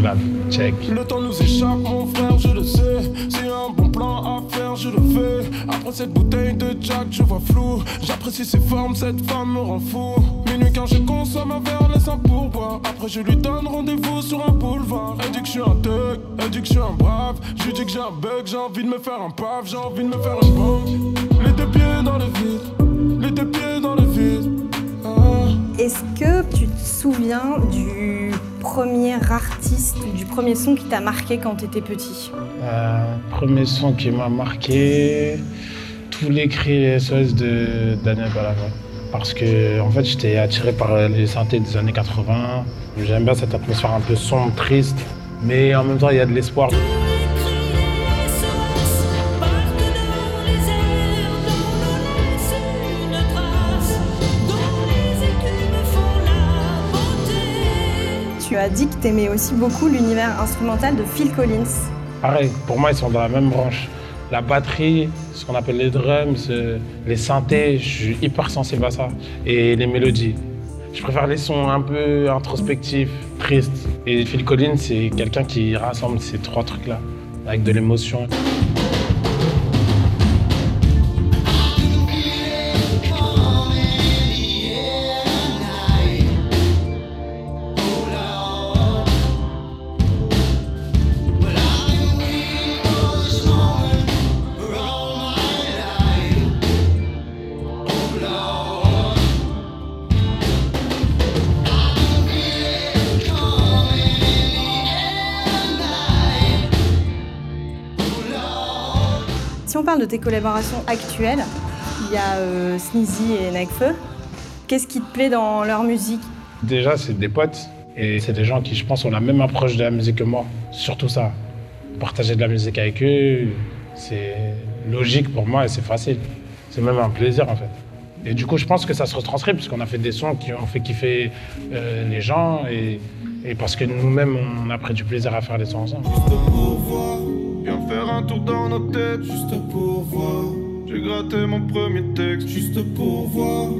Là. Check. Le temps nous échappe, mon frère, je le sais. C'est un bon plan à faire, je le fais. Après cette bouteille de Jack, je vois flou. J'apprécie ses formes, cette femme me rend fou. Minuit quand je consomme un verre, laisse un pourboire. Après, je lui donne rendez-vous sur un boulevard. Elle dit que je suis un thug, elle dit que je suis un brave. Je lui dis que j'ai un bug, j'ai envie de me faire un paf, j'ai envie de me faire un banque. Les deux pieds dans le vide, les deux pieds dans le vide. Ah. Est-ce que tu te souviens du premier artiste, du premier son qui t'a marqué quand tu étais petit Euh, premier son qui m'a marqué, tous les cris SOS de Daniel Balavoine. Parce que en fait j'étais attiré par les synthés des années 80. J'aime bien cette atmosphère un peu sombre, triste, mais en même temps il y a de l'espoir. Tu as dit que t'aimais aussi beaucoup l'univers instrumental de Phil Collins. Pareil, pour moi ils sont dans la même branche. La batterie, ce qu'on appelle les drums, euh, les synthés, je suis hyper sensible à ça. Et les mélodies. Je préfère les sons un peu introspectifs, tristes. Et Phil Collins, c'est quelqu'un qui rassemble ces trois trucs-là, avec de l'émotion. On parle de tes collaborations actuelles, il y a euh, Sneezy et Nekfeu. Qu'est-ce qui te plaît dans leur musique? Déjà, c'est des potes. Et c'est des gens qui, je pense, ont la même approche de la musique que moi. Surtout ça. Partager de la musique avec eux, c'est logique pour moi et c'est facile. C'est même un plaisir, en fait. Et du coup, je pense que ça se retranscrit, puisqu'on a fait des sons qui ont fait kiffer euh, les gens. Et, et parce que nous-mêmes, on a pris du plaisir à faire des sons ensemble. Juste pour voir, viens faire un tour dans nos têtes, juste pour voir. J'ai gratté mon premier texte, juste pour voir.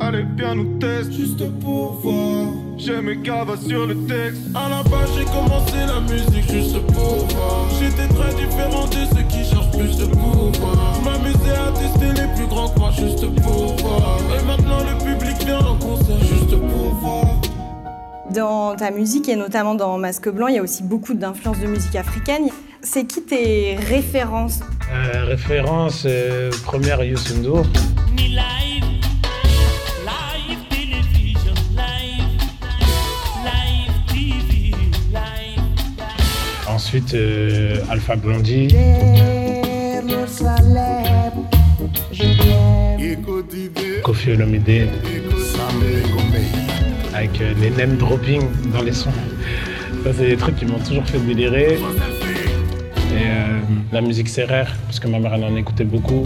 Allez, viens nous tester, juste pour voir. J'ai mes cavas sur le texte. À la base, j'ai commencé la musique juste pour voir. J'étais très différent de ceux qui cherchent plus de pouvoir. Je m'amusais à tester les plus grands que moi, juste pour voir. Et maintenant, le public vient en concert, juste pour voir. Dans ta musique et notamment dans Masque Blanc, il y a aussi beaucoup d'influences de musique africaine. C'est qui tes références Euh, référence euh, première Youssou N'Dour. Ni live, live television, live, live TV, live. Ensuite, euh, Alpha Blondie. Kofi Olomide. Avec euh, les name dropping dans les sons. Ça, c'est des trucs qui m'ont toujours fait délirer. Et euh, la musique serrère, parce que ma mère en écoutait beaucoup.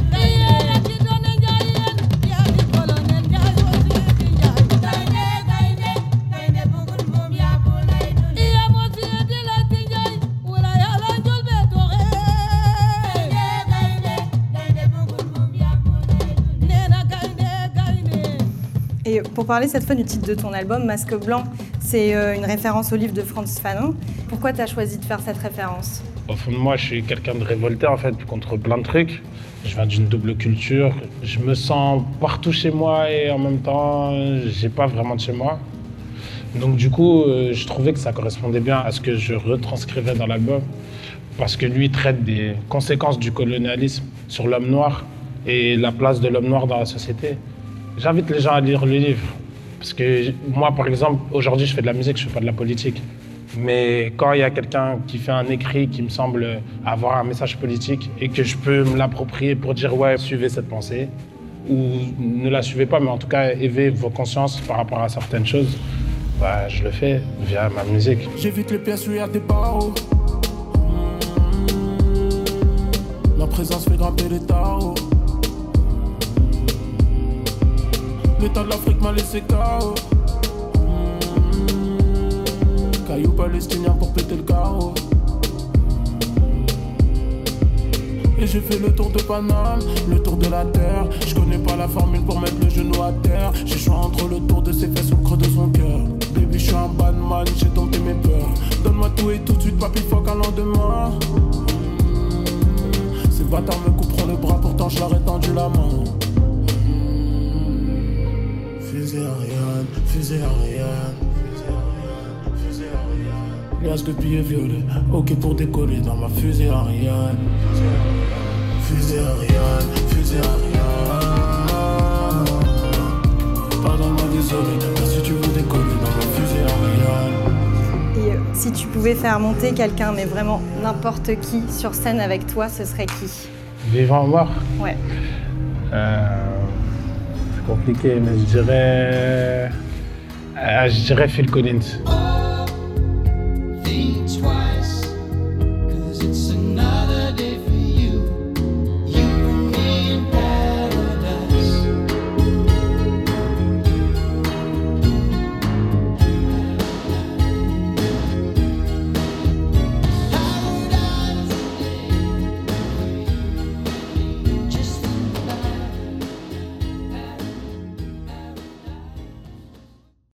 Et pour parler cette fois du titre de ton album, Masque Blanc, c'est euh, une référence au livre de Franz Fanon. Pourquoi tu as choisi de faire cette référence? Au fond de moi, je suis quelqu'un de révolté en fait contre plein de trucs. Je viens d'une double culture. Je me sens partout chez moi et en même temps, j'ai pas vraiment de chez moi. Donc du coup, euh, je trouvais que ça correspondait bien à ce que je retranscrivais dans l'album. Parce que lui traite des conséquences du colonialisme sur l'homme noir et la place de l'homme noir dans la société. J'invite les gens à lire le livre. Parce que moi, par exemple, aujourd'hui, je fais de la musique, je fais pas de la politique. Mais quand il y a quelqu'un qui fait un écrit qui me semble avoir un message politique et que je peux me l'approprier pour dire ouais, suivez cette pensée, ou ne la suivez pas, mais en tout cas, éveillez vos consciences par rapport à certaines choses, bah, je le fais via ma musique. J'évite les pièces où des barreaux. Ma présence fait grimper les tarots. L'état de l'Afrique m'a laissé KO. Caillou palestinien pour péter le carreau. Et j'ai fait le tour de Paname, le tour de la terre. Je connais pas la formule pour mettre le genou à terre. J'ai choix entre le tour de ses fesses ou le creux de son cœur. Baby, je suis un bad man, j'ai dompté mes peurs. Donne-moi tout et tout de suite, papy, fuck un lendemain. Ces bâtards me couperont le bras, pourtant je leur ai tendu la main. Fusée Ariane, fusée Ariane. Liasse de billets violets, ok pour décoller dans ma fusée Ariane. Fusée Ariane, fusée Ariane. Pardonne-moi, désolé, car si tu veux décoller dans ma fusée Ariane. Et euh, si tu pouvais faire monter quelqu'un, mais vraiment n'importe qui, sur scène avec toi, ce serait qui? Vivant ou mort Ouais. Euh, C'est compliqué, mais je dirais. euh, je dirais Phil Collins.